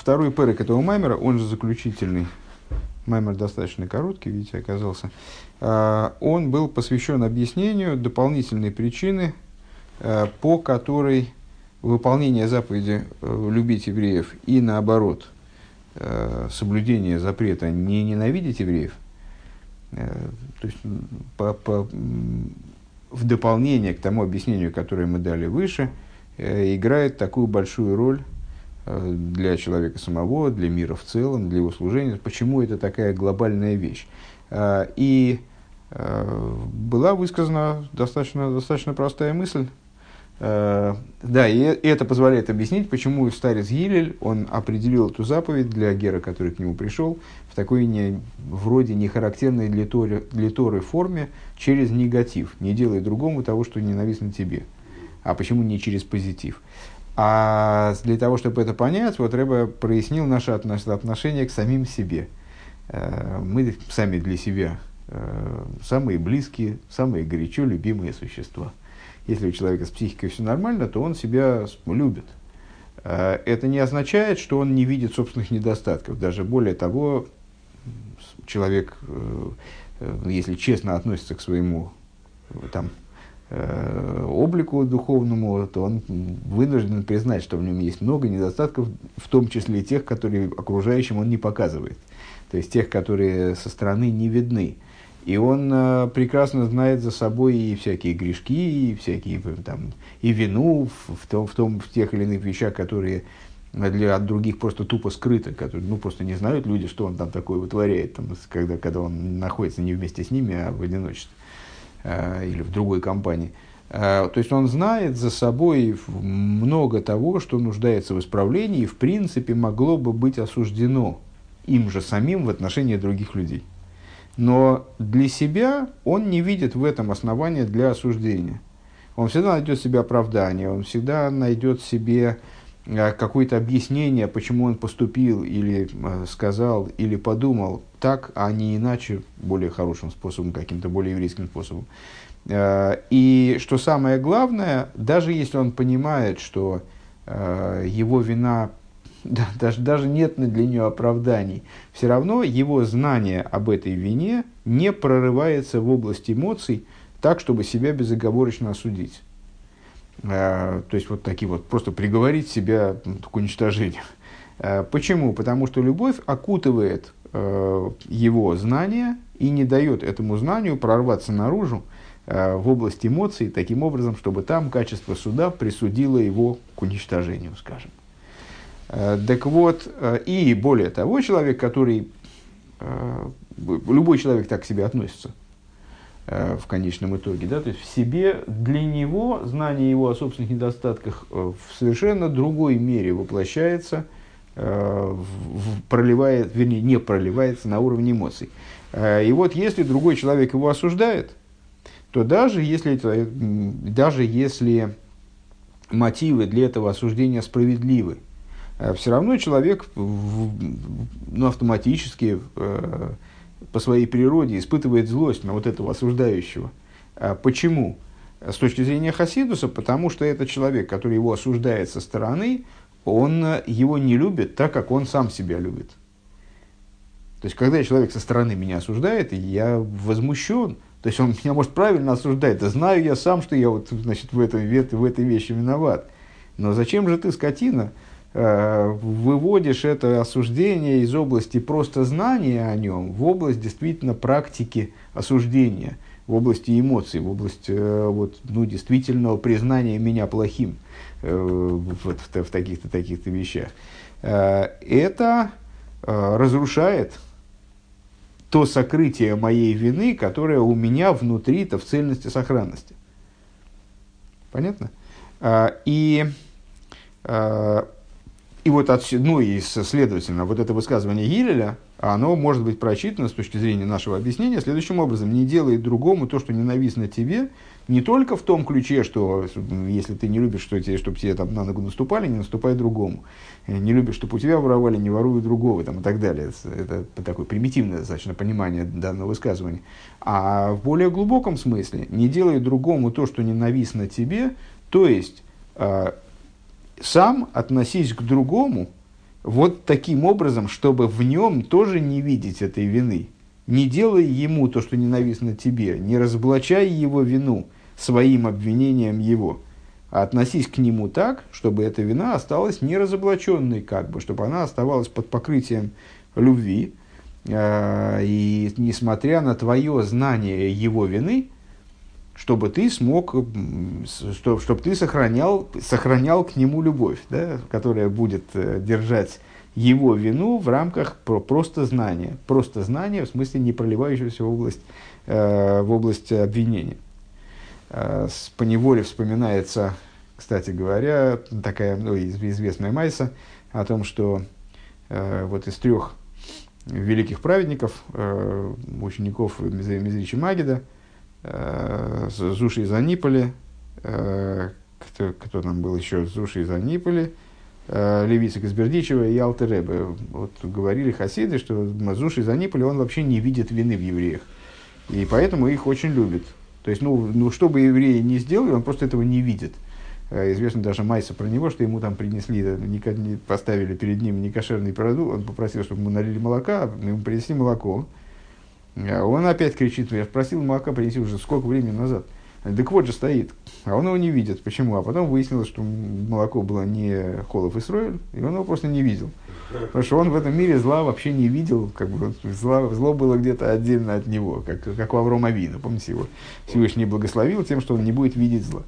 второй перек этого маймера, он же заключительный, маймер достаточно короткий, видите, оказался, э, он был посвящен объяснению дополнительной причины, э, по которой выполнение заповеди э, любить евреев и наоборот э, соблюдение запрета не ненавидеть евреев, э, то есть по, по, в дополнение к тому объяснению, которое мы дали выше, играет такую большую роль для человека самого, для мира в целом, для его служения. Почему это такая глобальная вещь? И была высказана достаточно, достаточно простая мысль, Э, да, и это позволяет объяснить, почему старец Гилель, он определил эту заповедь для Гера, который к нему пришел, в такой не, вроде нехарактерной для Торы, для Торы форме, через негатив. Не делай другому того, что ненавистно тебе. А почему не через позитив? А для того, чтобы это понять, вот Рэба прояснил наше отношение к самим себе. Э, мы сами для себя э, самые близкие, самые горячо любимые существа – если у человека с психикой все нормально, то он себя любит. А, это не означает, что он не видит собственных недостатков. Даже более того, человек, э, э, если честно относится к своему там, э, облику духовному, то он вынужден признать, что в нем есть много недостатков, в том числе тех, которые окружающим он не показывает. То есть тех, которые со стороны не видны. И он э, прекрасно знает за собой и всякие грешки, и всякие э, там, и вину в, в, том, в, том, в тех или иных вещах, которые для от других просто тупо скрыты, которые ну, просто не знают люди, что он там такое вытворяет, там, когда, когда он находится не вместе с ними, а в одиночестве э, или в другой компании. Э, то есть он знает за собой много того, что нуждается в исправлении и в принципе могло бы быть осуждено им же самим в отношении других людей но для себя он не видит в этом основания для осуждения. Он всегда найдет себе оправдание, он всегда найдет себе э, какое-то объяснение, почему он поступил или э, сказал, или подумал так, а не иначе, более хорошим способом, каким-то более еврейским способом. Э, и что самое главное, даже если он понимает, что его вина да, даже, даже нет для нее оправданий, все равно его знание об этой вине не прорывается в область эмоций так, чтобы себя безоговорочно осудить. А, то есть вот такие вот, просто приговорить себя к уничтожению. Почему? Потому что любовь окутывает его знание и не дает этому знанию прорваться наружу а, в область эмоций таким образом, чтобы там качество суда присудило его к уничтожению, скажем. Э, так вот, э, и более того, человек, который, э, любой человек так к себе относится в конечном итоге, да, то есть в себе, для него знание его о собственных недостатках в совершенно другой мере воплощается, проливает, вернее, не проливается на уровне эмоций. И вот если другой человек его осуждает, то даже если, даже если мотивы для этого осуждения справедливы, Э, все равно человек ну, автоматически э, по своей природе испытывает злость на вот этого осуждающего. А почему? С точки зрения Хасидуса, потому что этот человек, который его осуждает со стороны, он его не любит так, как он сам себя любит. То есть, когда человек со стороны меня осуждает, я возмущен. То есть, он меня может правильно осуждать. Да знаю я сам, что я вот, значит, в, этом, в этой вещи виноват. Но зачем же ты, скотина, Э, выводишь это осуждение из области просто знания о нем в область действительно практики осуждения, в области эмоций, в области э, вот, ну, действительного признания меня плохим э, вот, в, в таких-то таких-то вещах. Это разрушает то сокрытие моей вины, которое у меня внутри-то в цельности сохранности. Понятно? И и вот отсюда, ну и следовательно, вот это высказывание Гилеля, оно может быть прочитано с точки зрения нашего объяснения следующим образом. Не делай другому то, что ненавистно тебе, не только в том ключе, что если ты не любишь, что тебе, чтобы тебе там на ногу наступали, не наступай другому. Не любишь, чтобы у тебя воровали, не воруй другого там, и так далее. Это такое примитивное достаточно понимание данного высказывания. А в более глубоком смысле, не делай другому то, что ненавистно тебе, то есть а, сам относись к другому вот таким образом, чтобы в нем тоже не видеть этой вины. Не делай ему то, что ненавистно тебе, не разоблачай его вину своим обвинением его, а относись к нему так, чтобы эта вина осталась неразоблаченной, как бы, чтобы она оставалась под покрытием любви, э, и несмотря на твое знание его вины, чтобы ты смог, чтобы, чтобы ты сохранял, сохранял к нему любовь, да, которая будет э, держать его вину в рамках просто знания. Просто знания, в смысле не проливающегося в область, э, в область обвинения. Э, с поневоле вспоминается, кстати говоря, такая ну, известная майса о том, что э, вот из трех великих праведников, э, учеников Мизричи Магида, э, Зуши из Аниполи, э, кто, кто там был еще, Зуши из Аниполи, э, Левицик из Бердичева и Алтеребе. Вот говорили хасиды, что Зуши из Аниполи, он вообще не видит вины в евреях. И поэтому их очень любит. То есть, ну, ну что бы евреи не сделали, он просто этого не видит. Э, известно даже Майса про него, что ему там принесли, э, не поставили перед ним некошерный продукт, он попросил, чтобы ему налили молока, ему принесли молоко. А он опять кричит, я спросил молока принеси уже сколько времени назад. Так вот же стоит. А он его не видит. Почему? А потом выяснилось, что молоко было не Холов и Сройль, и он его просто не видел. Потому что он в этом мире зла вообще не видел, как бы зло, зло было где-то отдельно от него, как, как у Аврома Авина. Помните его? Всевышний благословил тем, что он не будет видеть зла.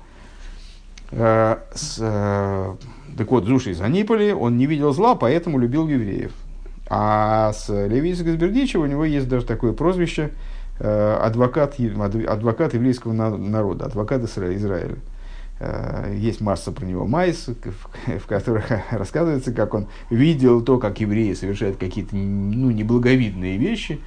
А, с, а, так вот, Зуши из он не видел зла, поэтому любил евреев. А с Левицик из Бердичева у него есть даже такое прозвище э, адвокат, адвокат еврейского народа, адвокат Израиля. Э, есть масса про него майс, в которых рассказывается, как он видел то, как евреи совершают какие-то ну, неблаговидные вещи,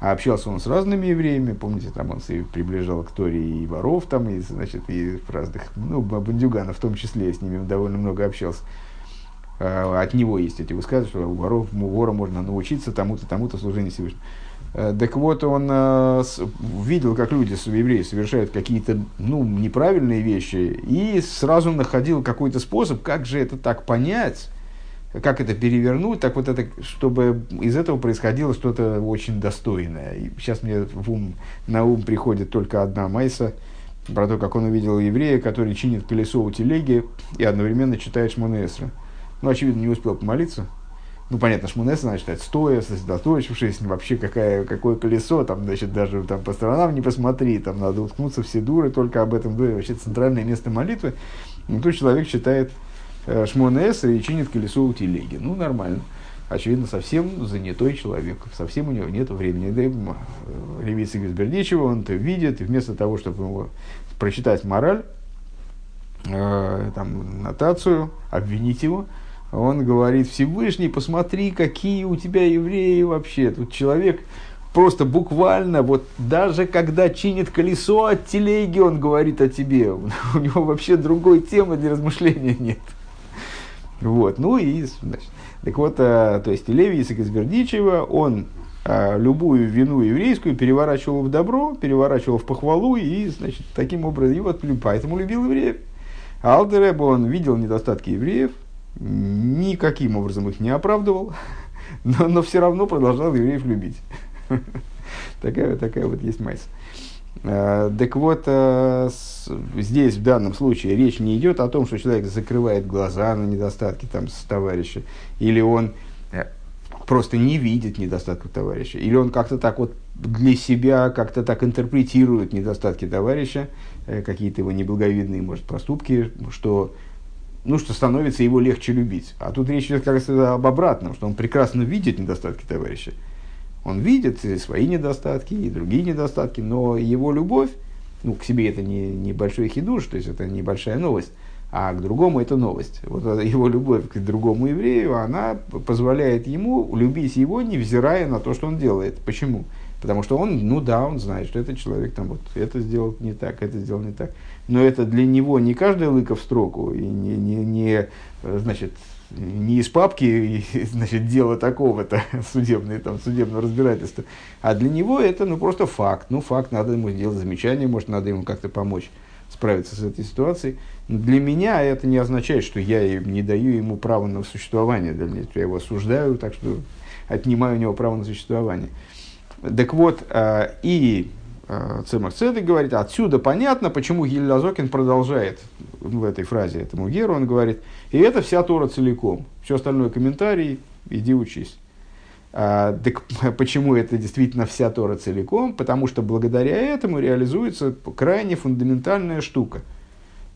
а общался он с разными евреями, помните, там он приближал к Торе и воров, там, и, значит, и разных, ну, бандюганов в том числе, с ними довольно много общался. Э, от него есть эти высказывания, что у воров, у вора можно научиться тому-то, тому-то служению Всевышнему. Э, так вот, он э, видел, как люди, евреи, совершают какие-то ну, неправильные вещи, и сразу находил какой-то способ, как же это так понять, как это перевернуть, так вот это, чтобы из этого происходило что-то очень достойное. И сейчас мне в ум, на ум приходит только одна майса про то, как он увидел еврея, который чинит колесо у телеги и одновременно читает Шмонесра. Ну, очевидно, не успел помолиться, ну, понятно, шмунеса надо читать стоя, сосредоточившись, вообще какая, какое колесо, там, значит, даже там по сторонам не посмотри, там надо уткнуться все дуры, только об этом дуре, вообще центральное место молитвы. И тут человек читает э, шмонеса и чинит колесо у телеги. Ну, нормально. Очевидно, совсем занятой человек, совсем у него нет времени. Да, э, Левица Гизбердичева, он это видит, и вместо того, чтобы его прочитать мораль, э, там, нотацию, обвинить его, он говорит, Всевышний, посмотри, какие у тебя евреи вообще. Тут человек просто буквально, вот даже когда чинит колесо от телеги, он говорит о тебе. У него вообще другой темы для размышления нет. Вот, ну и, значит, так вот, а, то есть Леви Исаак из Бердичева, он а, любую вину еврейскую переворачивал в добро, переворачивал в похвалу, и, значит, таким образом, и вот поэтому любил евреев. Алдеребо, он видел недостатки евреев, никаким образом их не оправдывал, но, но все равно продолжал евреев любить. такая, такая вот есть майс. А, так вот, а, здесь в данном случае речь не идет о том, что человек закрывает глаза на недостатки там, с товарища, или он э, просто не видит недостатков товарища, или он как-то так вот для себя как-то так интерпретирует недостатки товарища, э, какие-то его неблаговидные, может, поступки, что ну, что становится его легче любить. А тут речь идет как раз об обратном, что он прекрасно видит недостатки товарища. Он видит и свои недостатки, и другие недостатки, но его любовь, ну, к себе это не, не большой хидуш, то есть это небольшая новость, а к другому это новость. Вот его любовь к другому еврею, она позволяет ему любить его, невзирая на то, что он делает. Почему? Потому что он, ну да, он знает, что этот человек там вот это сделал не так, это сделал не так но это для него не каждая лыка в строку, и не, не, не, значит, не из папки значит, дело такого-то, судебное, там, судебное разбирательство, а для него это ну, просто факт. Ну, факт, надо ему сделать замечание, может, надо ему как-то помочь справиться с этой ситуацией. Но для меня это не означает, что я не даю ему права на существование. Меня, я его осуждаю, так что отнимаю у него право на существование. Так вот, а, и а, Цемах Цедек говорит, отсюда понятно, почему Гиль Лазокин продолжает в этой фразе этому Геру, он говорит, и это вся Тора целиком. Все остальное комментарий, иди учись. А, так почему это действительно вся Тора целиком? Потому что благодаря этому реализуется крайне фундаментальная штука.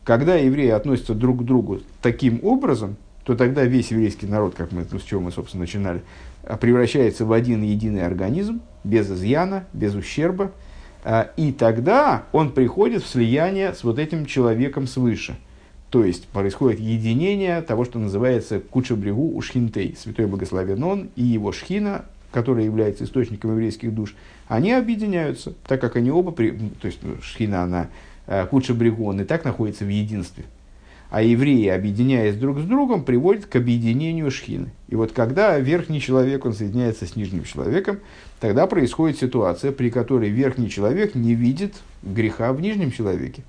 Когда евреи относятся друг к другу таким образом, то тогда весь еврейский народ, как мы, с чего мы, собственно, начинали, превращается в один единый организм, без изъяна, без ущерба. А, и тогда он приходит в слияние с вот этим человеком свыше – то есть происходит единение того, что называется Кучабригу Ушхинтей, Святой Благословен Он и его Шхина, который является источником еврейских душ, они объединяются, так как они оба, при, то есть Шхина, она э, Кучабригу, он и так находится в единстве. А евреи, объединяясь друг с другом, приводят к объединению шхины. И вот когда верхний человек, он соединяется с нижним человеком, тогда происходит ситуация, при которой верхний человек не видит греха в нижнем человеке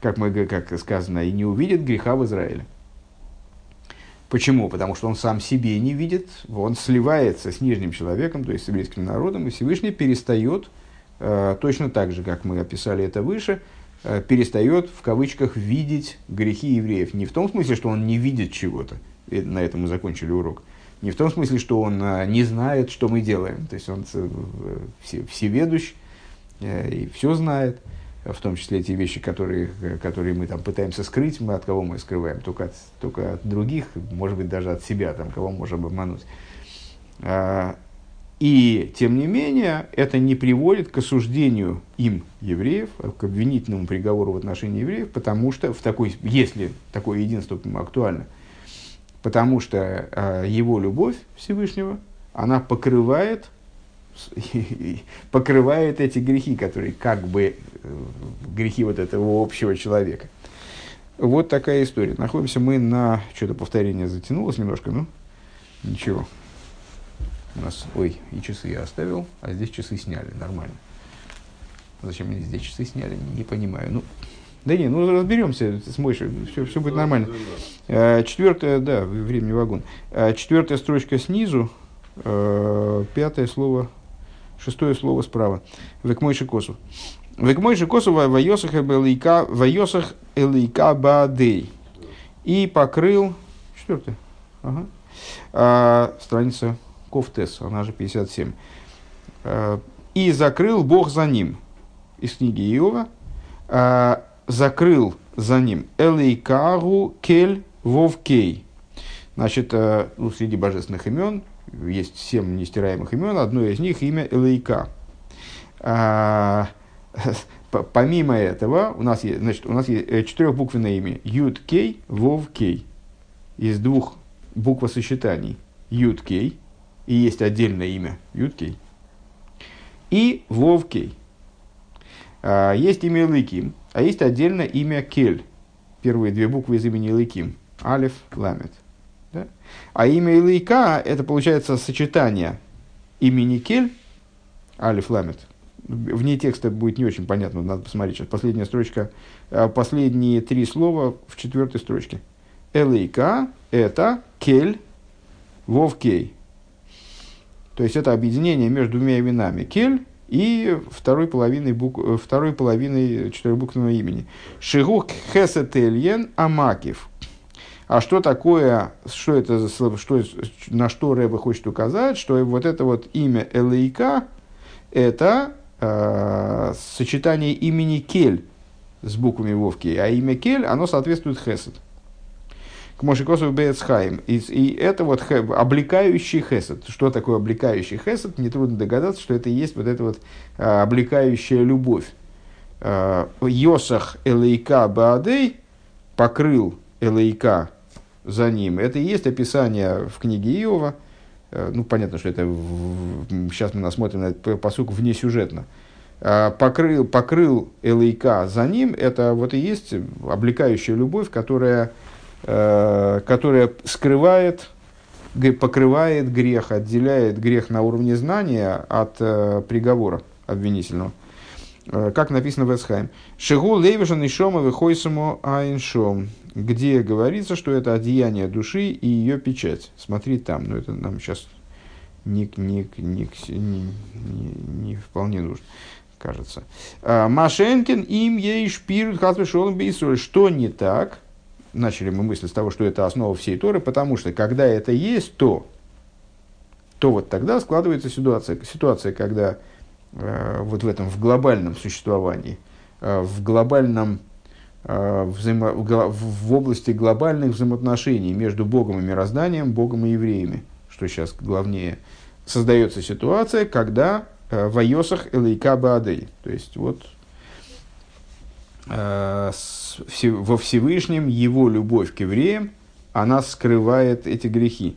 как, мы, как сказано, и не увидит греха в Израиле. Почему? Потому что он сам себе не видит, он сливается с нижним человеком, то есть с еврейским народом, и Всевышний перестает, э, точно так же, как мы описали это выше, э, перестает в кавычках видеть грехи евреев. Не в том смысле, что он не видит чего-то, на этом мы закончили урок, не в том смысле, что он э, не знает, что мы делаем, то есть он э, все, всеведущ э, и все знает, в том числе те вещи, которые, которые мы там пытаемся скрыть, мы от кого мы скрываем, только от, только от других, может быть, даже от себя, там, кого можем обмануть. А, и, тем не менее, это не приводит к осуждению им, евреев, к обвинительному приговору в отношении евреев, потому что, в такой, если такое единство актуально, потому что а, его любовь Всевышнего, она покрывает покрывает эти грехи, которые как бы э, грехи вот этого общего человека. Вот такая история. Находимся мы на... Что-то повторение затянулось немножко, ну, ничего. У нас, ой, и часы я оставил, а здесь часы сняли, нормально. Зачем мне здесь часы сняли, не понимаю. Ну, да не, ну разберемся с Мойшей, все, все будет нормально. Э, четвертая, да, времени вагон. Э, четвертая строчка снизу, пятое слово Шестое слово справа. Векмойши косу. Векмойши косу вайосах элейка, вайосах элейка баадей. И покрыл... Четвертое. Ага. А, страница Кофтес, она же 57. А, и закрыл Бог за ним. Из книги Иова. Закрыл за ним Элейкару Кель Вовкей. Значит, а, ну, среди божественных имен есть семь нестираемых имен, одно из них имя Элейка. А, помимо этого, у нас есть, значит, у нас есть э, четырехбуквенное имя Юд Кей, Вов Кей. Из двух буквосочетаний Юд Кей, и есть отдельное имя Юд Кей, и Вов Кей. А, есть имя Элейким, а есть отдельное имя Кель. Первые две буквы из имени Элейким. Алиф, Ламет. Да? А имя Илайка – это, получается, сочетание имени Кель, Алиф Ламет. Вне текста будет не очень понятно, надо посмотреть сейчас. Последняя строчка, а, последние три слова в четвертой строчке. Элейка – это Кель, Вовкей. То есть это объединение между двумя именами Кель и второй половиной, бук... второй половиной четырехбуквенного имени. Шигук Хесетельен Амакив. А что такое, что это за слово, что, на что Рэба хочет указать, что вот это вот имя Элейка, это э, сочетание имени Кель с буквами Вовки, а имя Кель, оно соответствует Хесед. К Мошикосу Бецхайм. И, и это вот хэ, облекающий Хесед. Что такое облекающий Хесед? Нетрудно догадаться, что это и есть вот эта вот а, облекающая любовь. А, Йосах Элейка Баадей покрыл Элейка за ним. Это и есть описание в книге Иова. Э, ну, понятно, что это в, сейчас мы насмотрим на этот посук внесюжетно. А, покрыл, покрыл Элейка за ним, это вот и есть облекающая любовь, которая, которая скрывает, покрывает грех, отделяет грех на уровне знания от э, приговора обвинительного. как написано в Эсхайм. Шигу лейвишан и шома выхойсому айншом, где говорится, что это одеяние души и ее печать. Смотри там, но это нам сейчас не, не, не, не, не, не вполне нужно, кажется. Машенкин им ей шпирут хатвешолом Что не так? Начали мы мысли с того, что это основа всей Торы, потому что когда это есть, то, то вот тогда складывается ситуация, ситуация когда Э, вот в этом, в глобальном существовании, э, в глобальном э, взаимо, в области глобальных взаимоотношений между Богом и мирозданием, Богом и евреями, что сейчас главнее, создается ситуация, когда в Айосах Элейка Баадей, то есть вот во Всевышнем его любовь к евреям, она скрывает эти грехи.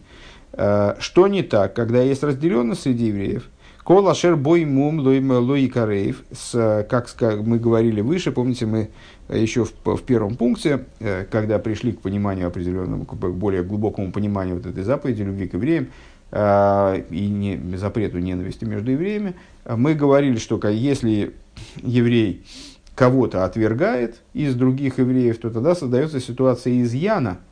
Что не так, когда есть разделенность среди евреев – Кол ашер бой мум лой карейв, как мы говорили выше, помните, мы еще в, в первом пункте, э, когда пришли к пониманию определенному, к более глубокому пониманию вот этой заповеди любви к евреям э, и не, запрету ненависти между евреями, мы говорили, что если еврей кого-то отвергает из других евреев, то тогда создается ситуация изъяна –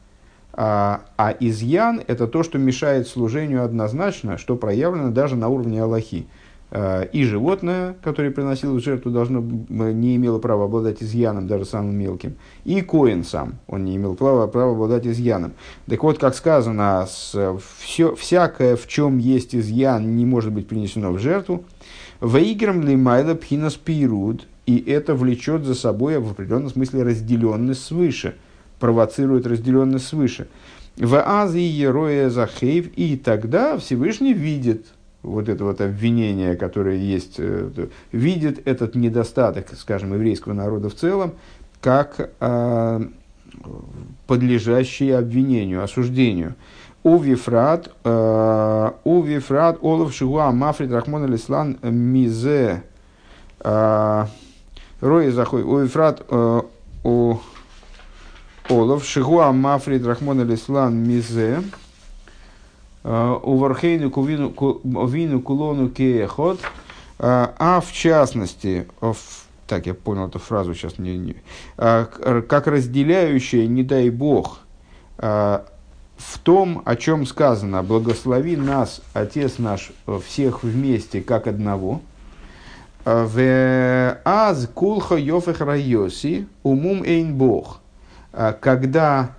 а, а изъян – это то, что мешает служению однозначно, что проявлено даже на уровне Аллахи. А, и животное, которое приносило жертву, должно, не имело права обладать изъяном, даже самым мелким. И коин сам, он не имел права, права обладать изъяном. Так вот, как сказано, все, всякое, в чем есть изъян, не может быть принесено в жертву. Ваиграм ли майла пхинас пируд, и это влечет за собой в определенном смысле разделенность свыше – провоцирует разделенность свыше. В Азии Ероя Захейв, и тогда Всевышний видит вот это вот обвинение, которое есть, э, видит этот недостаток, скажем, еврейского народа в целом, как э, подлежащий обвинению, осуждению. Увифрат, э, увифрат, олов шигуа, мафрид рахмон алислан мизе, э, роя захой, увифрат, у Олов, Шигуа Мафрид Рахмон Алислан Мизе, э, Увархейну Вину Кулону Кеехот, э, а в частности, в, так я понял эту фразу сейчас, не, не, э, как разделяющая, не дай Бог, в том, о чем сказано, благослови нас, Отец наш, всех вместе, как одного. В аз кулха йофех райоси умум эйн бог. А, когда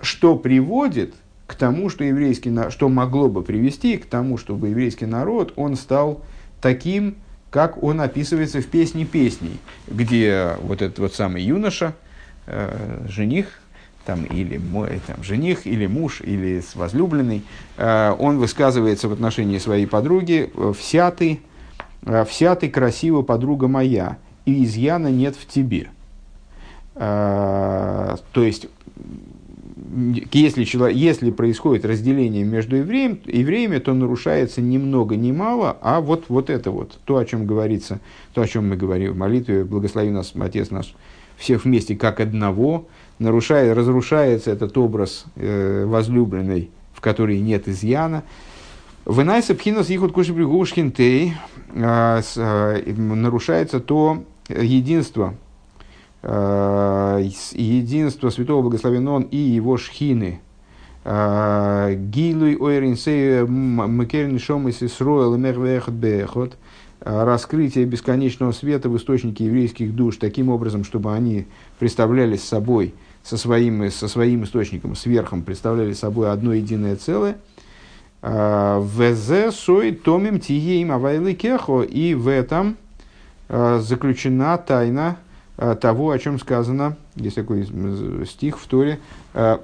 что приводит к тому, что еврейский что могло бы привести к тому, чтобы еврейский народ он стал таким, как он описывается в песне песней, где вот этот вот самый юноша, э, жених, там, или мой там, жених, или муж, или возлюбленный, э, он высказывается в отношении своей подруги, вся ты, э, вся ты красива, подруга моя, и изъяна нет в тебе. А, то есть, если, человек, если происходит разделение между евреем, евреями, то нарушается ни много ни мало, а вот, вот это вот, то, о чем говорится, то, о чем мы говорим в молитве, благослови нас, Отец наш, всех вместе как одного, нарушает, разрушается этот образ э, возлюбленной, в которой нет изъяна. Вынайса пхинас ихут кушибригушхинтей, а, а, нарушается то единство, Э, единство святого благословен он и его шхины. Гилуй ойринсей макерин шомис исроэл мехвехот бехот. Э, раскрытие бесконечного света в источнике еврейских душ таким образом, чтобы они представляли собой со своим, со своим источником, сверхом, представляли собой одно единое целое. Везе сой томим тиеим авайлы кехо. И в этом заключена тайна Э, того, о чем сказано, есть такой стих в Торе, э,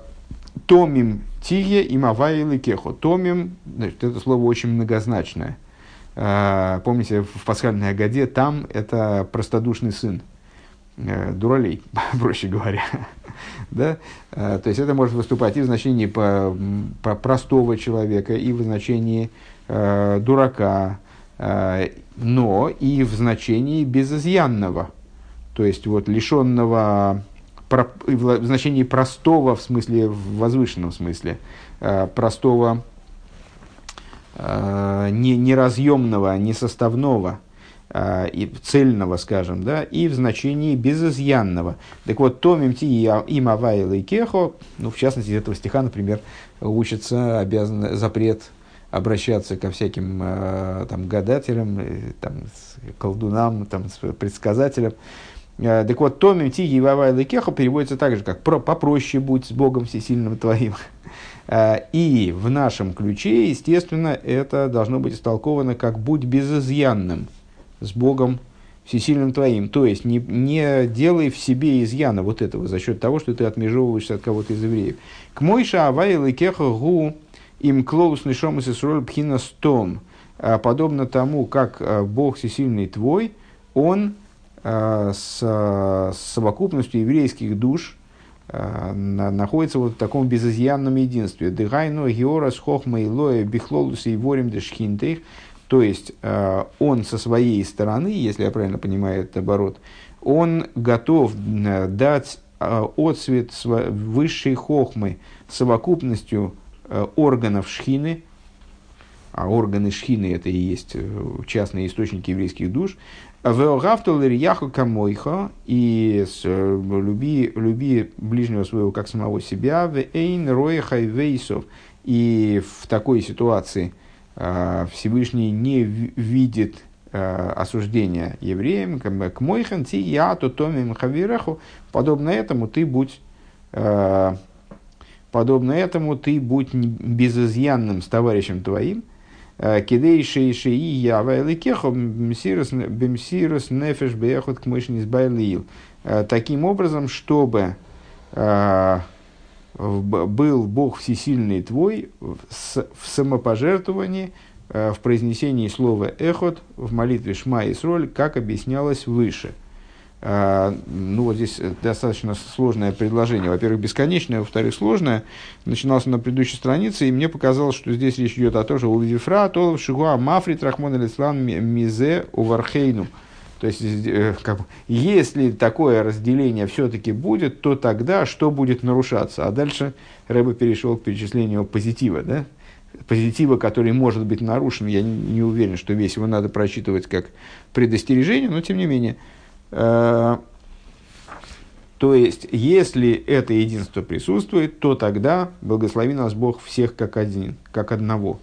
«Томим тие и мавайли кехо». «Томим» значит, это слово очень многозначное. Э, помните, в пасхальной Агаде там это простодушный сын, дуралей, проще говоря. Да? То есть это может выступать и в значении по, простого человека, и в значении э, дурака, э, но и в значении безызъянного – то есть вот лишенного в значении простого, в смысле, в возвышенном смысле, э, простого, э, не, несоставного, и цельного, скажем, да, и в значении безызъянного. Так вот, томим ти им авайла и кехо, ну, в частности, из этого стиха, например, учится обязан, запрет обращаться ко всяким э, там, гадателям, там, колдунам, там, предсказателям. Э, так вот, Томим Тиги Вавай Кеха переводится так же, как про, «попроще будь с Богом Всесильным твоим». Э, и в нашем ключе, естественно, это должно быть истолковано как «будь безызъянным с Богом Всесильным твоим». То есть, не, не делай в себе изъяна вот этого за счет того, что ты отмежевываешься от кого-то из евреев. «К мойша Авай Кеха гу им клоус нишом и пхина стом». Подобно тому, как Бог Всесильный твой, Он – Э, с, совокупностью еврейских душ находится вот в таком безызъянном единстве. Дыгайну геора с хохмой лоя бихлолус и ворим дешхинтейх. То есть, э, он со своей стороны, если я правильно понимаю этот оборот, он готов дать отцвет высшей хохмы совокупностью органов шхины, а органы шхины это и есть частные источники еврейских душ, Камойха, и э, люби, люби ближнего своего как самого себя, Вейн Роеха Вейсов. И в такой ситуации э, Всевышний не видит э, осуждения евреям, к Мойхан Ти Яту Томим Хавираху, подобно этому ты будь подобно этому ты будь безызъянным с товарищем твоим, Кидей шей шеи ява эликехо бемсирус нефеш бехот к мышни. Таким образом, чтобы был Бог всесильный твой в самопожертвовании, в произнесении слова «эхот» в молитве «Шма и Сроль», как объяснялось выше – а, ну, вот здесь достаточно сложное предложение. Во-первых, бесконечное, во-вторых, сложное. Начиналось на предыдущей странице, и мне показалось, что здесь речь идет о том, что у Вифра, Толов, Шигуа, Мафрит, Рахмон, Алислан, Мизе, Увархейну. То есть, э, как, если такое разделение все-таки будет, то тогда что будет нарушаться? А дальше Рэба перешел к перечислению позитива, да? позитива, который может быть нарушен. Я не, не уверен, что весь его надо прочитывать как предостережение, но тем не менее – Э, то есть, если это единство присутствует, то тогда благослови нас Бог всех как один, как одного.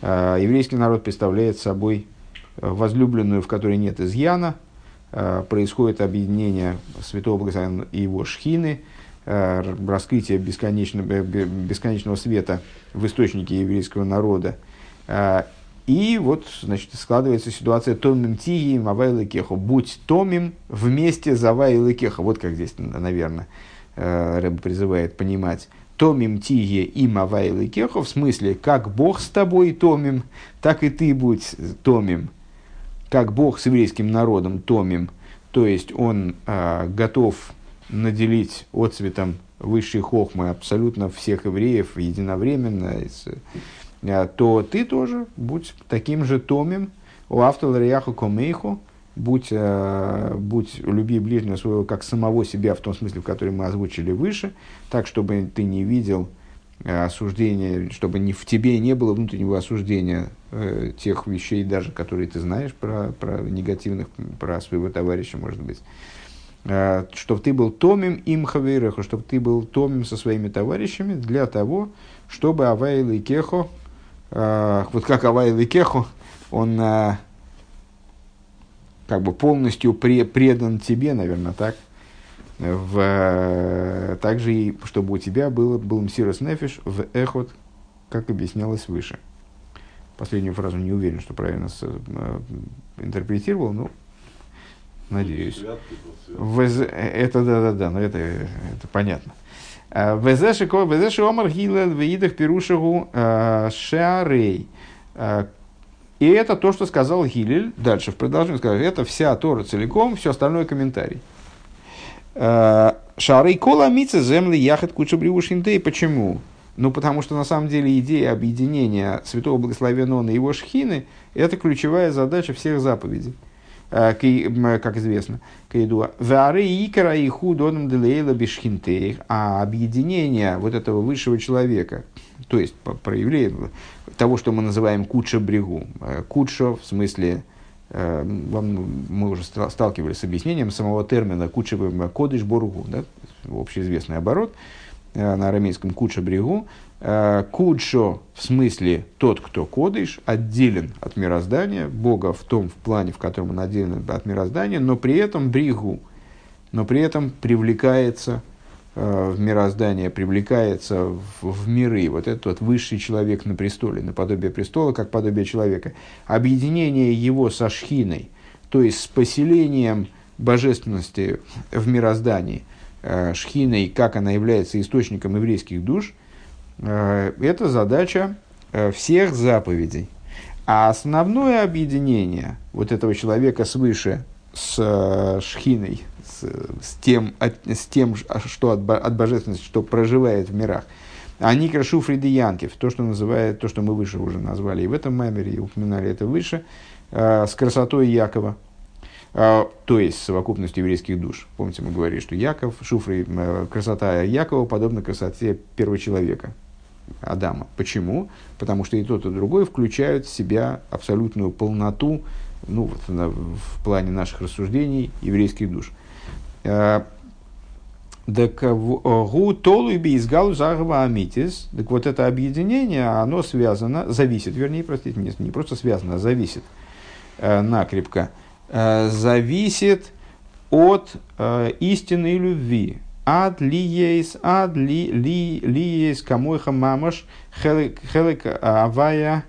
Э, еврейский народ представляет собой возлюбленную, в которой нет изъяна, э, происходит объединение Святого Благословения и его шхины, раскрытие бесконечного, бесконечного света в источнике еврейского народа. И вот, значит, складывается ситуация томим тиги мавай кехо. Будь томим вместе за вай кехо. Вот как здесь, наверное, э, Рэб призывает понимать. Томим тиги и мавай кехо. В смысле, как Бог с тобой томим, так и ты будь томим. Как Бог с еврейским народом томим. То есть, он э, готов наделить отцветом высшей хохмы абсолютно всех евреев единовременно, Э, то ты тоже будь таким же томим, у автоларияху комейху, будь, э, будь, люби ближнего своего как самого себя, в том смысле, в который мы озвучили выше, так, чтобы ты не видел э, осуждения, чтобы не, в тебе не было внутреннего осуждения э, тех вещей, даже которые ты знаешь про, про негативных, про своего товарища, может быть. Э, чтобы ты был томим им хавейреху, чтобы ты был томим со своими товарищами для того, чтобы авайл и кехо, э, вот как Авай Ликеху, он э, как бы полностью пре, предан тебе, наверное, так. В, э, также и чтобы у тебя было, был Мсирос Нефиш в эхот, как объяснялось выше. Последнюю фразу не уверен, что правильно с, э, интерпретировал, но надеюсь. Вз, это да, да, да, но это, это понятно. Везеши омар гилел веидах пирушагу э, шеарей. Э, и это то, что сказал Гилель. Дальше в продолжении сказал, это вся Тора целиком, все остальное комментарий. Э, Шарей кола мица земли яхат куча бриушинтей. Почему? Ну, потому что на самом деле идея объединения Святого Благословенного и его шхины – это ключевая задача всех заповедей. Э, как известно. Вары икара и худоном делейла бешхинтеих, а объединение вот этого высшего человека, то есть проявление того, что мы называем куча брегу. Э, куча в смысле Мы уже сталкивались с объяснением самого термина «кучевым кодыш боругу», да? общеизвестный оборот на арамейском «куча брегу», Кудшо в смысле тот, кто кодыш, отделен от мироздания, Бога в том в плане, в котором он отделен от мироздания, но при этом бригу, но при этом привлекается э, в мироздание, привлекается в, в миры. Вот этот вот высший человек на престоле, наподобие престола, как подобие человека. Объединение его со шхиной, то есть с поселением божественности в мироздании, э, шхиной, как она является источником еврейских душ – Э, это задача э, всех заповедей. А основное объединение вот этого человека свыше с э, шхиной, с, с, тем, с тем, что от, от божественности, что проживает в мирах, они крашу Фриды Янкев, то, что называют, то, что мы выше уже назвали и в этом мемере, и упоминали это выше, с красотой Якова, то есть совокупностью еврейских душ. Помните, мы говорили, что Яков, Шуфры, красота Якова подобна красоте первого человека, Адама. Почему? Потому что и тот, и другой включают в себя абсолютную полноту, ну, вот, в плане наших рассуждений, еврейских душ. Э, так гу толу и бейзгалу загава амитис. Так вот это объединение, оно связано, зависит, вернее, простите, не, не просто связано, а зависит э, накрепко. Э, зависит от э, истинной любви, Ад ли ейс, ад ли ли ли ейс камойха мамаш хелек авая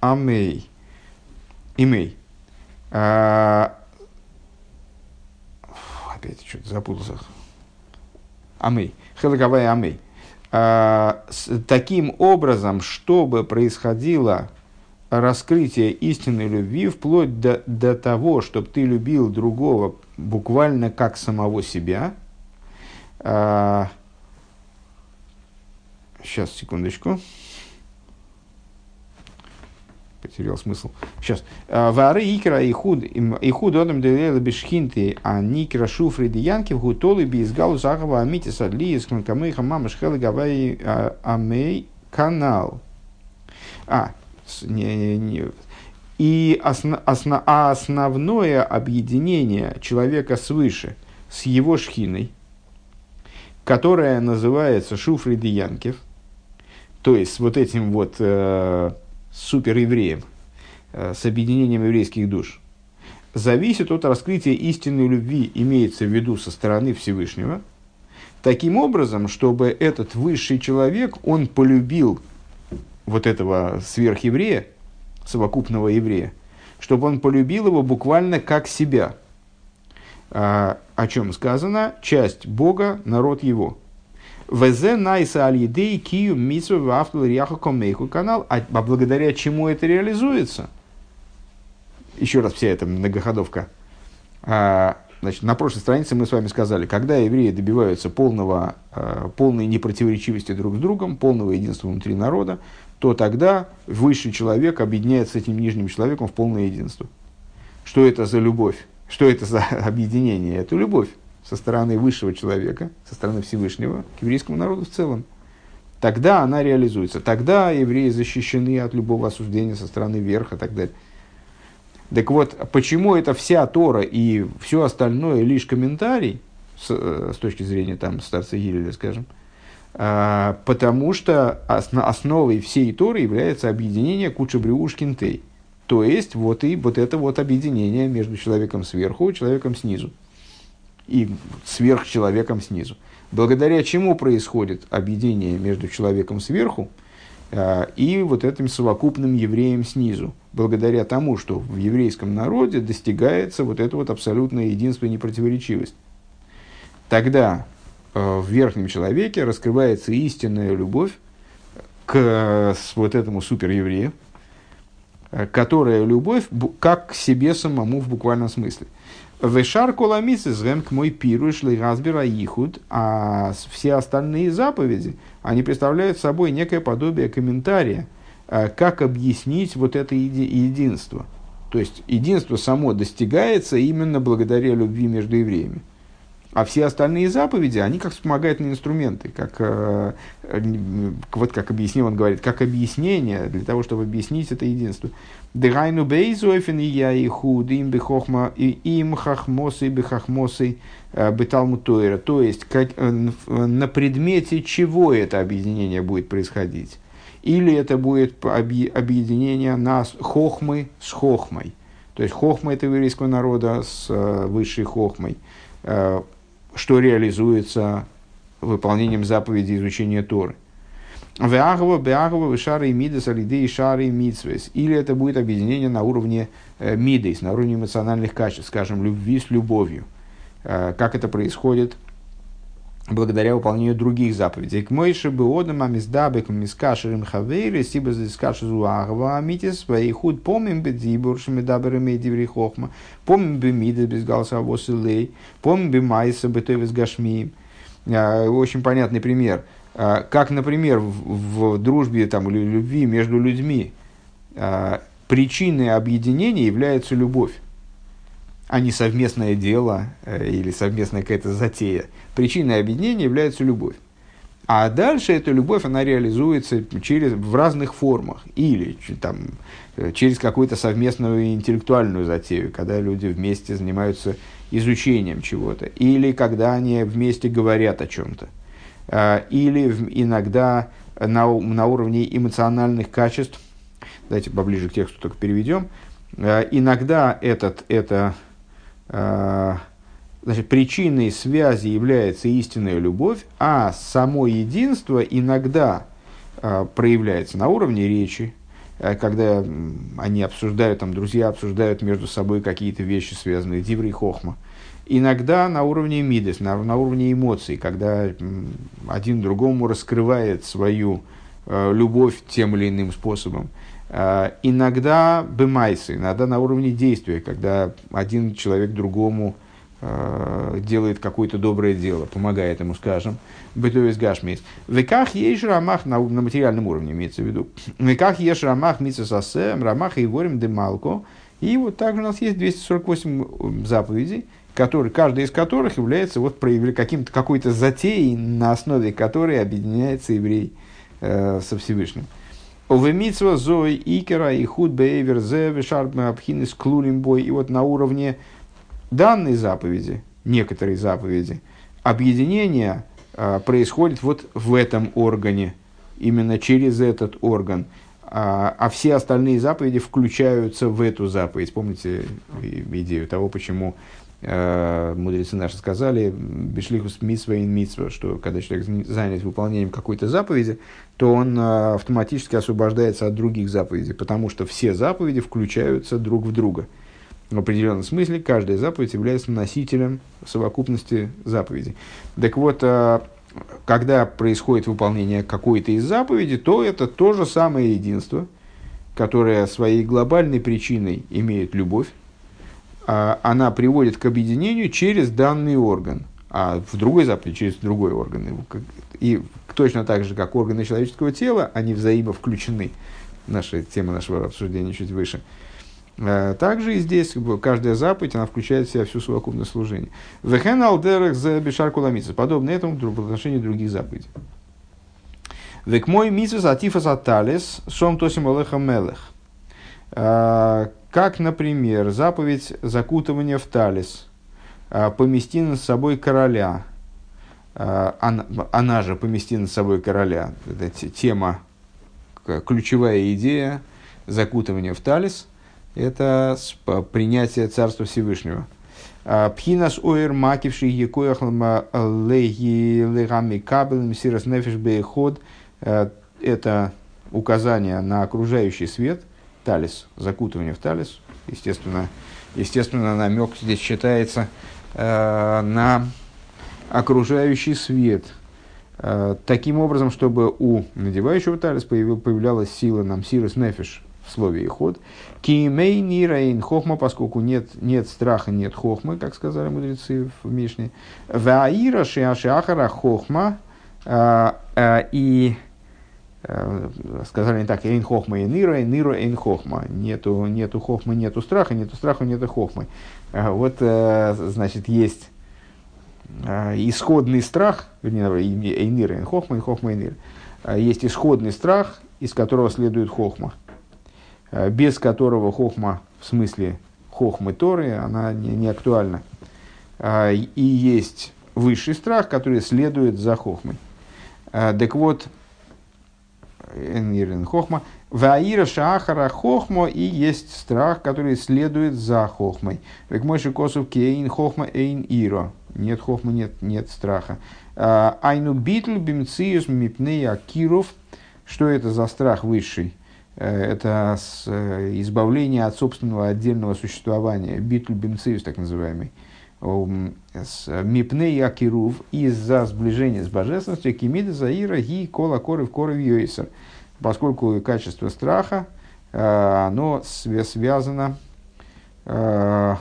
амей. Имей. Опять что-то запутался. Амей. Хелек авая амей. Таким образом, чтобы происходило раскрытие истинной любви вплоть до, до того, чтобы ты любил другого буквально как самого себя – а, сейчас, секундочку. Потерял смысл. Сейчас. А, Вары икра и худ, и худ одам делела бешхинты, а никра шуфри диянки в гутолы би изгалу сахава амити садли из камыха мама шхела гавай а, амей канал. А, не, не, не. И осно, осно, а основное объединение человека свыше с его шхиной – которая называется Шуфриди Янкев, то есть вот этим вот э, суперевреем, э, с объединением еврейских душ, зависит от раскрытия истинной любви, имеется в виду со стороны Всевышнего, таким образом, чтобы этот высший человек, он полюбил вот этого сверхеврея, совокупного еврея, чтобы он полюбил его буквально как себя – а, о чем сказано, часть Бога, народ его. ВЗ найса аль кию митсу вафтул ряху комейху канал. А, а благодаря чему это реализуется? Еще раз вся эта многоходовка. А, значит, на прошлой странице мы с вами сказали, когда евреи добиваются полного, а, полной непротиворечивости друг с другом, полного единства внутри народа, то тогда высший человек объединяется с этим нижним человеком в полное единство. Что это за любовь? Что это за объединение? Это любовь со стороны высшего человека, со стороны Всевышнего к еврейскому народу в целом. Тогда она реализуется. Тогда евреи защищены от любого осуждения со стороны верха и так далее. Так вот, почему это вся Тора и все остальное лишь комментарий, с, э, с точки зрения там, старца Гилеля, скажем, а, потому что основой всей Торы является объединение Кучабриушкинтей – то есть, вот и вот это вот объединение между человеком сверху и человеком снизу. И сверхчеловеком снизу. Благодаря чему происходит объединение между человеком сверху э, и вот этим совокупным евреем снизу. Благодаря тому, что в еврейском народе достигается вот это вот абсолютное единство и непротиворечивость. Тогда э, в верхнем человеке раскрывается истинная любовь к э, вот этому супереврею, которая любовь как к себе самому в буквальном смысле. Вешар коламицы к мой пируш разбира ихуд, а все остальные заповеди, они представляют собой некое подобие комментария, э, как объяснить вот это единство. То есть единство само достигается именно благодаря любви между евреями. А все остальные заповеди, они как вспомогательные инструменты, как, э, вот как объяснил, он говорит, как объяснение для того, чтобы объяснить это единство. Дегайну бейзуэфен и я и худ им бихохма и им хахмосы бихахмосы э, беталмутойра. То есть, как, э, на предмете чего это объединение будет происходить. Или это будет объединение нас хохмы с хохмой. То есть хохма этого еврейского народа с высшей хохмой что реализуется выполнением заповеди изучения Торы. Веагова, Беагова, Вишары и Мидас, Алиды и Шары и Мидсвес. Или это будет объединение на уровне э, Мидейс, на уровне эмоциональных качеств, скажем, любви с любовью. Э, как это происходит благодаря выполнению других заповедей. К Мойше Беодам Амиздабек Мискашерим Хавейре Сиба Зискашезу Агва Амитис Вейхуд Помим Бедзибур Шамидабер Медиври Хохма Помим Бемида без Галса Восилей Помим Бемайса Бетовис Гашмиим Очень понятный пример. А, как, например, в, в дружбе там, или любви между людьми а, причиной объединения является любовь а не совместное дело э, или совместная какая-то затея. Причиной объединения является любовь. А дальше эта любовь, она реализуется через, в разных формах. Или там, э, через какую-то совместную интеллектуальную затею, когда люди вместе занимаются изучением чего-то. Или когда они вместе говорят о чем-то. А, или иногда на, на уровне эмоциональных качеств. Давайте поближе к тексту только переведем. А, иногда этот, это значит, причиной связи является истинная любовь, а само единство иногда а, проявляется на уровне речи, а, когда они обсуждают, там, друзья обсуждают между собой какие-то вещи, связанные с диврей хохма. Иногда на уровне мидес, на, на уровне эмоций, когда один другому раскрывает свою любовь тем или иным способом. Э, иногда бемайсы, иногда на уровне действия, когда один человек другому э, делает какое-то доброе дело, помогает ему, скажем, бытовец гашмейс. В веках есть рамах на, на материальном уровне, имеется в виду. Веках есть рамах митсасасем, рамах и ворим демалко. И вот также у нас есть 248 заповедей, которые, каждая из которых является вот каким-то, какой-то затеей, на основе которой объединяется еврей э, со Всевышним. Овемитсва зой икера и худ бейвер зе вишарбме абхинес клулим бой. И вот на уровне данной заповеди, некоторые заповеди, объединение а, происходит вот в этом органе, именно через этот орган. А, а все остальные заповеди включаются в эту заповедь. Помните идею того, почему мудрецы наши сказали, Бешлихус митсва ин митсва, что когда человек занят выполнением какой-то заповеди, то он э, автоматически освобождается от других заповедей, потому что все заповеди включаются друг в друга. В определенном смысле каждая заповедь является носителем совокупности заповедей. Так вот, э, когда происходит выполнение какой-то из заповедей, то это то же самое единство, которое своей глобальной причиной имеет любовь, она приводит к объединению через данный орган, а в другой заповеди через другой орган. И точно так же, как органы человеческого тела, они взаимовключены. Наша тема нашего обсуждения чуть выше. А, также и здесь каждая заповедь, она включает в себя всю совокупность служения. Вехен алдерах за бешарку Подобно этому в отношении других заповедей. Век мой мисус атифас аталис сом тосим олеха мелех. Как, например, заповедь закутывания в талис, а, помести над собой короля, а, она, она же помести над собой короля, это тема, ключевая идея закутывания в талис, это принятие Царства Всевышнего. А, Пхинас оэр макивший якояхлама леги легами кабелем сирос нефиш бейход это указание на окружающий свет – талис, закутывание в талис. Естественно, естественно намек здесь считается э, на окружающий свет. Э, таким образом, чтобы у надевающего талис появлялась сила нам, сирос нефиш в слове и ход. Кимей нирейн хохма, поскольку нет, нет страха, нет хохмы, как сказали мудрецы в Мишне. Ваира шиашиахара хохма. Э, э, и сказали не так, эйн хохма и нира, и нира эйн хохма. Нету, нету хохмы, нету страха, нету страха, нету хохмы. Э, вот, э, значит, есть исходный страх, вернее, эйнир, хохма и хохма эйнир, есть исходный страх, из которого следует хохма, без которого хохма, в смысле хохмы Торы, она не, не актуальна. И есть высший страх, который следует за хохмой. Так вот, Энирен Хохма. Ваира Шахара Хохмо и есть страх, который следует за Хохмой. Век мой косов кейн Хохма эйн Иро. Нет Хохмы, нет, нет страха. А, היינו ביטול במציאות מפני הקירוב. Что это за страх высший? Э, это э, избавление от собственного отдельного существования. ביטול במציאות, так называемый מפני הקירוב из-за сближения с божественностью כי מידת היראה היא כל הקרוב קרוב יותר. Поскольку качество страха, э, оно связано э,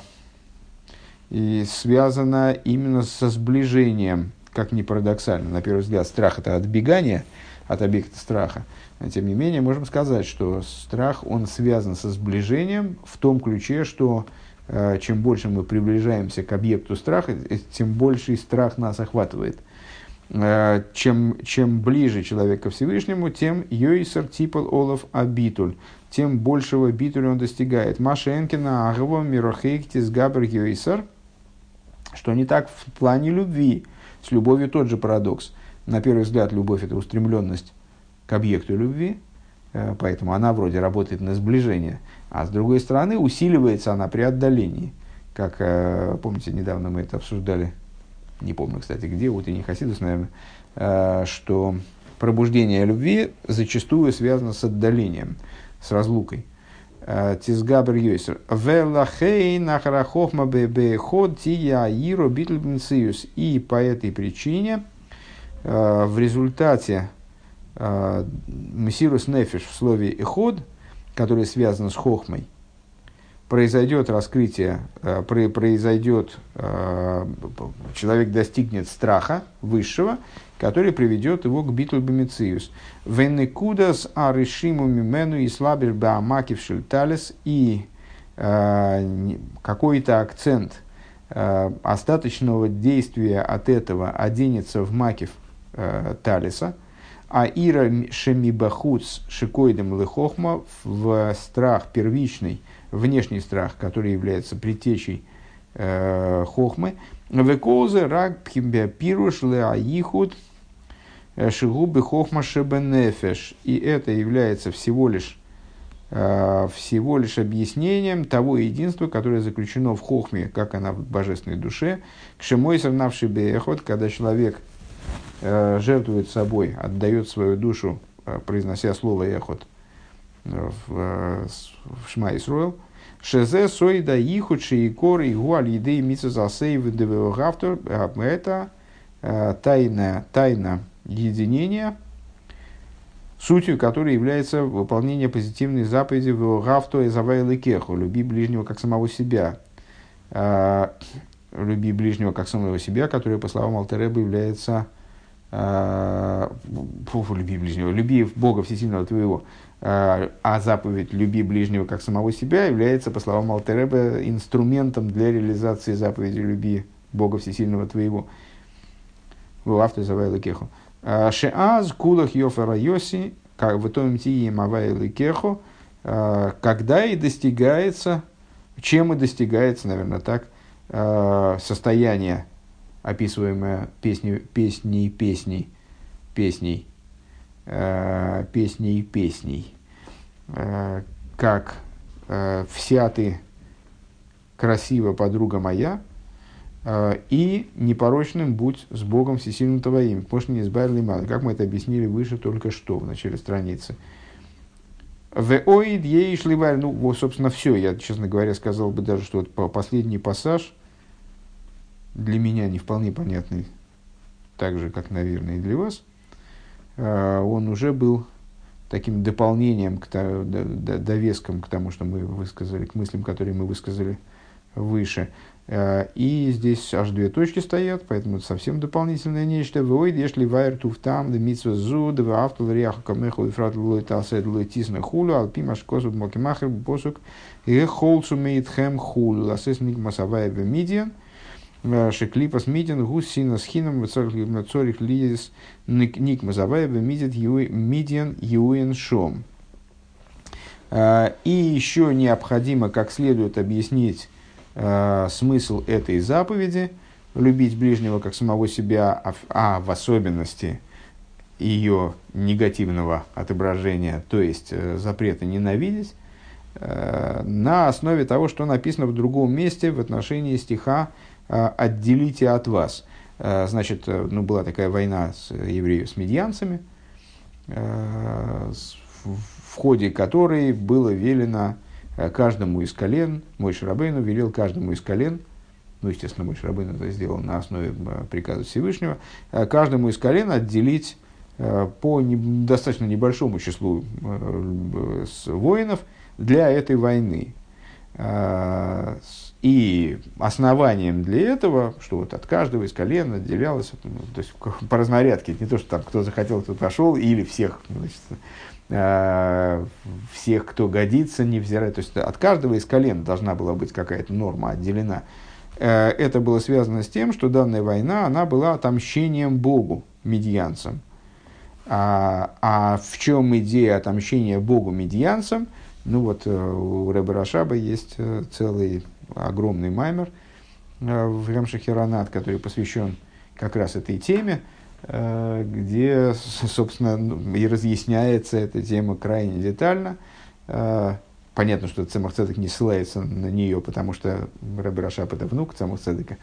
и связано именно со сближением, как ни парадоксально. На первый взгляд, страх – это отбегание от объекта страха. Но, тем не менее, можем сказать, что страх, он связан со сближением в том ключе, что Э, чем больше мы приближаемся к объекту страха, э, тем больше страх нас охватывает. Э, чем, чем ближе человек ко Всевышнему, тем йойсер типал олов абитуль, тем большего битуля он достигает. Маша Энкина агво мирохейктис габр йойсер, что не так в плане любви. С любовью тот же парадокс. На первый взгляд, любовь – это устремленность к объекту любви, поэтому она вроде работает на сближение – а с другой стороны, усиливается она при отдалении. Как, э, помните, недавно мы это обсуждали, не помню, кстати, где, вот и не Хасидус, наверное, э, что пробуждение любви зачастую связано с отдалением, с разлукой. Э, Тизгабр Йойсер. Велахей нахарахохма бебеход тия иро битлбенциус. И по этой причине в результате Мессирус Нефиш в слове «эход» который связан с хохмой, произойдет раскрытие, э, произойдет, э, человек достигнет страха высшего, который приведет его к битве бомициус. Венекудас аришиму мимену и слабер баамакив шельталес и э, какой-то акцент остаточного действия от этого оденется в макив талиса – а ира шемибахуц шикоидем лехохма в страх первичный, внешний страх, который является предтечей э, хохмы. Веколзе рак пируш леаихуд э, шигубы хохма шебенефеш. И это является всего лишь э, всего лишь объяснением того единства, которое заключено в хохме, как она в божественной душе. К шемой сравнавший бехот, когда человек – жертвует собой, отдает свою душу, э, произнося слово «эхот» в, э, в Шма Исруэл, Шезе сойда ихуд шиикор и гуаль едей митса засейв девеогавтор. Это тайна, тайна единения, сутью которой является выполнение позитивной заповеди «Веогавто и завайлы кеху» – «Люби ближнего, как самого себя». «Люби ближнего, как самого себя», которая, по словам Алтереба, является Э, люби ближнего, люби Бога Всесильного твоего, э, а заповедь «люби ближнего как самого себя» является, по словам Алтереба, инструментом для реализации заповеди «люби Бога Всесильного твоего». В автозавай кеху. Э, Шеаз кулах йофера йоси, как в том тии мавай кеху, когда и достигается, чем и достигается, наверное, так, состояние описываемая песней, песней, песней, песней, э, песней, песней, э, как э, «Вся ты красива, подруга моя», и непорочным будь с Богом всесильным твоим. Может, не избавили мало. Как мы это объяснили выше только что, в начале страницы. В оид ей шливаль, ну, вот, собственно, все. Я, честно говоря, сказал бы даже, что вот последний пассаж – для меня не вполне понятный, так же, как, наверное, и для вас, а, он уже был таким дополнением, к, довеском к тому, что мы высказали, к мыслям, которые мы высказали выше. А, и здесь аж две точки стоят, поэтому это совсем дополнительное нечто. Войд, если вайр туфтам, да митсва зу, да вафтал риаху камеху и фрат лой талсед лой тисна хулю, алпимаш косу мокимахер посук, и холцу мейт хэм хулю, ласес мигмасавая в мидиан – Шеклипас Мидин Гус Сина Схином Цорих Лиес Ник Мазаваева Мидиан Юэн Шом. И еще необходимо как следует объяснить смысл этой заповеди – любить ближнего как самого себя, а, а в особенности ее негативного отображения, то есть э, запрета ненавидеть, э, на основе того, что написано в другом месте в отношении стиха «отделите от вас». Значит, ну, была такая война с евреями, с медьянцами, в ходе которой было велено каждому из колен, мой Шарабейну велел каждому из колен – ну, естественно, Мой Рабын это сделал на основе э, приказа Всевышнего, э, каждому из колен отделить э, по достаточно небольшому числу воинов для этой войны. И основанием для этого, что вот от каждого из колен отделялось, ну, то есть по разнарядке, не то, что там кто захотел, кто пошел, или всех, значит, всех, кто годится, невзирая, то есть от каждого из колен должна была быть какая-то норма отделена Э, это было связано с тем, что данная война, она была отомщением Богу, медианцам. А, а в чем идея отомщения Богу мидианцам? Ну вот э, у Ребе Рашаба есть э, целый огромный маймер в המשך רנ״ט, который посвящен как раз этой теме, где, собственно, ну, и разъясняется эта тема крайне детально. Понятно, что Цемах Цедек не ссылается на нее, потому что Ребе Рашаб это внук Цемах Цедека.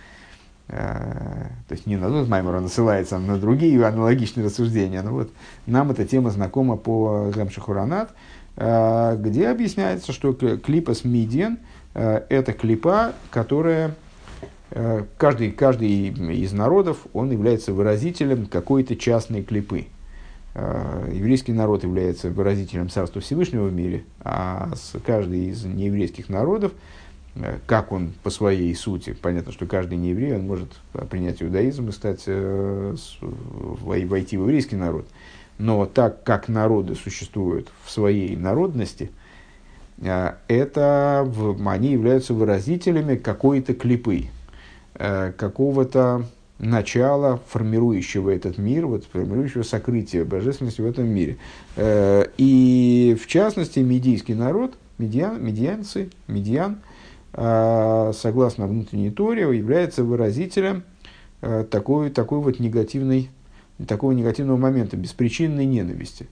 Э, то есть не на тот Маймер он ссылается, а на другие аналогичные рассуждения. Но вот нам эта тема знакома по Гамшихуранат, э, где объясняется, что клипа с Мидиан э, это клипа, которая каждый, каждый из народов, он является выразителем какой-то частной клипы. Еврейский народ является выразителем Царства Всевышнего в мире, а каждый из нееврейских народов, как он по своей сути, понятно, что каждый нееврей, он может принять иудаизм и стать, э, войти в еврейский народ. Но так как народы существуют в своей народности, это, они являются выразителями какой-то клипы, какого-то начала, формирующего этот мир, вот, формирующего сокрытие божественности в этом мире. Э, и в частности, медийский народ, медиан, медианцы, медиан, э, согласно внутренней Торе, является выразителем э, такой, такой вот негативной, такого негативного момента, беспричинной ненависти.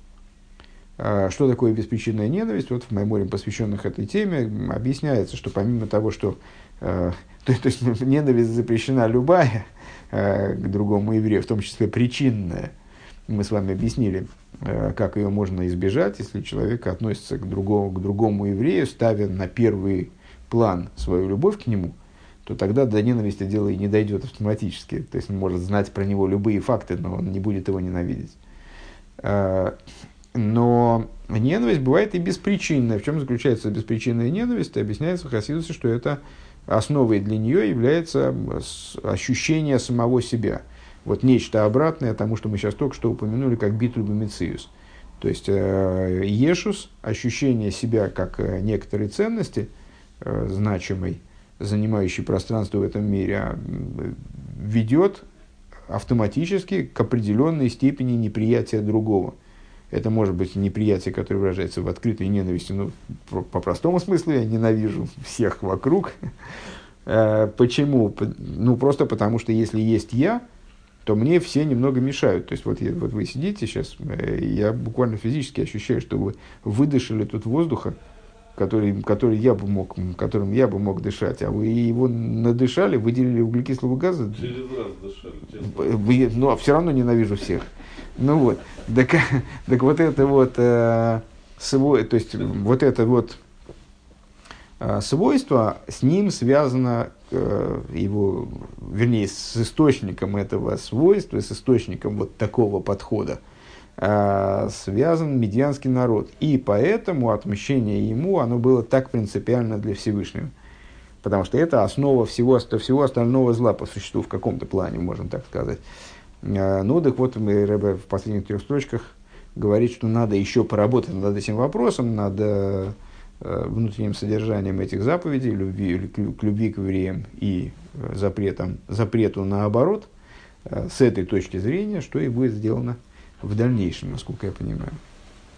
Что такое беспричинная ненависть? Вот в меморе, посвященных этой теме, объясняется, что помимо того, что то, то есть ненависть запрещена любая, Э, к другому еврею, в том числе причинная. Мы с вами объяснили, э, как ее можно избежать, если человек относится к другому, к другому еврею, ставя на первый план свою любовь к нему, то тогда до ненависти дело и не дойдет автоматически. То есть он может знать про него любые факты, но он не будет его ненавидеть. Э, но ненависть бывает и беспричинная. В чем заключается беспричинная ненависть? Объясняется в Хасидусе, что это основой для нее является ощущение самого себя. Вот нечто обратное тому, что мы сейчас только что упомянули, как битуль бомициус. То есть э, ешус, ощущение себя как э, некоторой ценности, э, значимой, занимающей пространство в этом мире, а, ведет автоматически к определенной степени неприятия другого – это может быть неприятие, которое выражается в открытой ненависти. Ну, по, по простому смыслу я ненавижу всех вокруг. Э, почему? Ну, просто потому что если есть я, то мне все немного мешают. То есть, вот, я, вот вы сидите сейчас, э, я буквально физически ощущаю, что вы выдышали тут воздуха, который, который я бы мог, которым я бы мог дышать, а вы его надышали, выделили углекислого газа. Через раз дышали. Вы, но ну, все равно ненавижу всех. Ну вот, так, так вот это вот э, свой, то есть вот это вот э, свойство, с ним связано э, его, вернее, с источником этого свойства, с источником вот такого подхода, э, связан медианский народ. И поэтому отмщение ему, оно было так принципиально для Всевышнего. Потому что это основа всего, всего остального зла по существу в каком-то плане, можно так сказать. Э, ну, так вот, мы, в последних трех строчках говорит, что надо еще поработать над этим вопросом, над э, внутренним содержанием этих заповедей, любви, к любви к евреям и запретом, запрету наоборот, с этой точки зрения, что и будет сделано в дальнейшем, насколько я понимаю.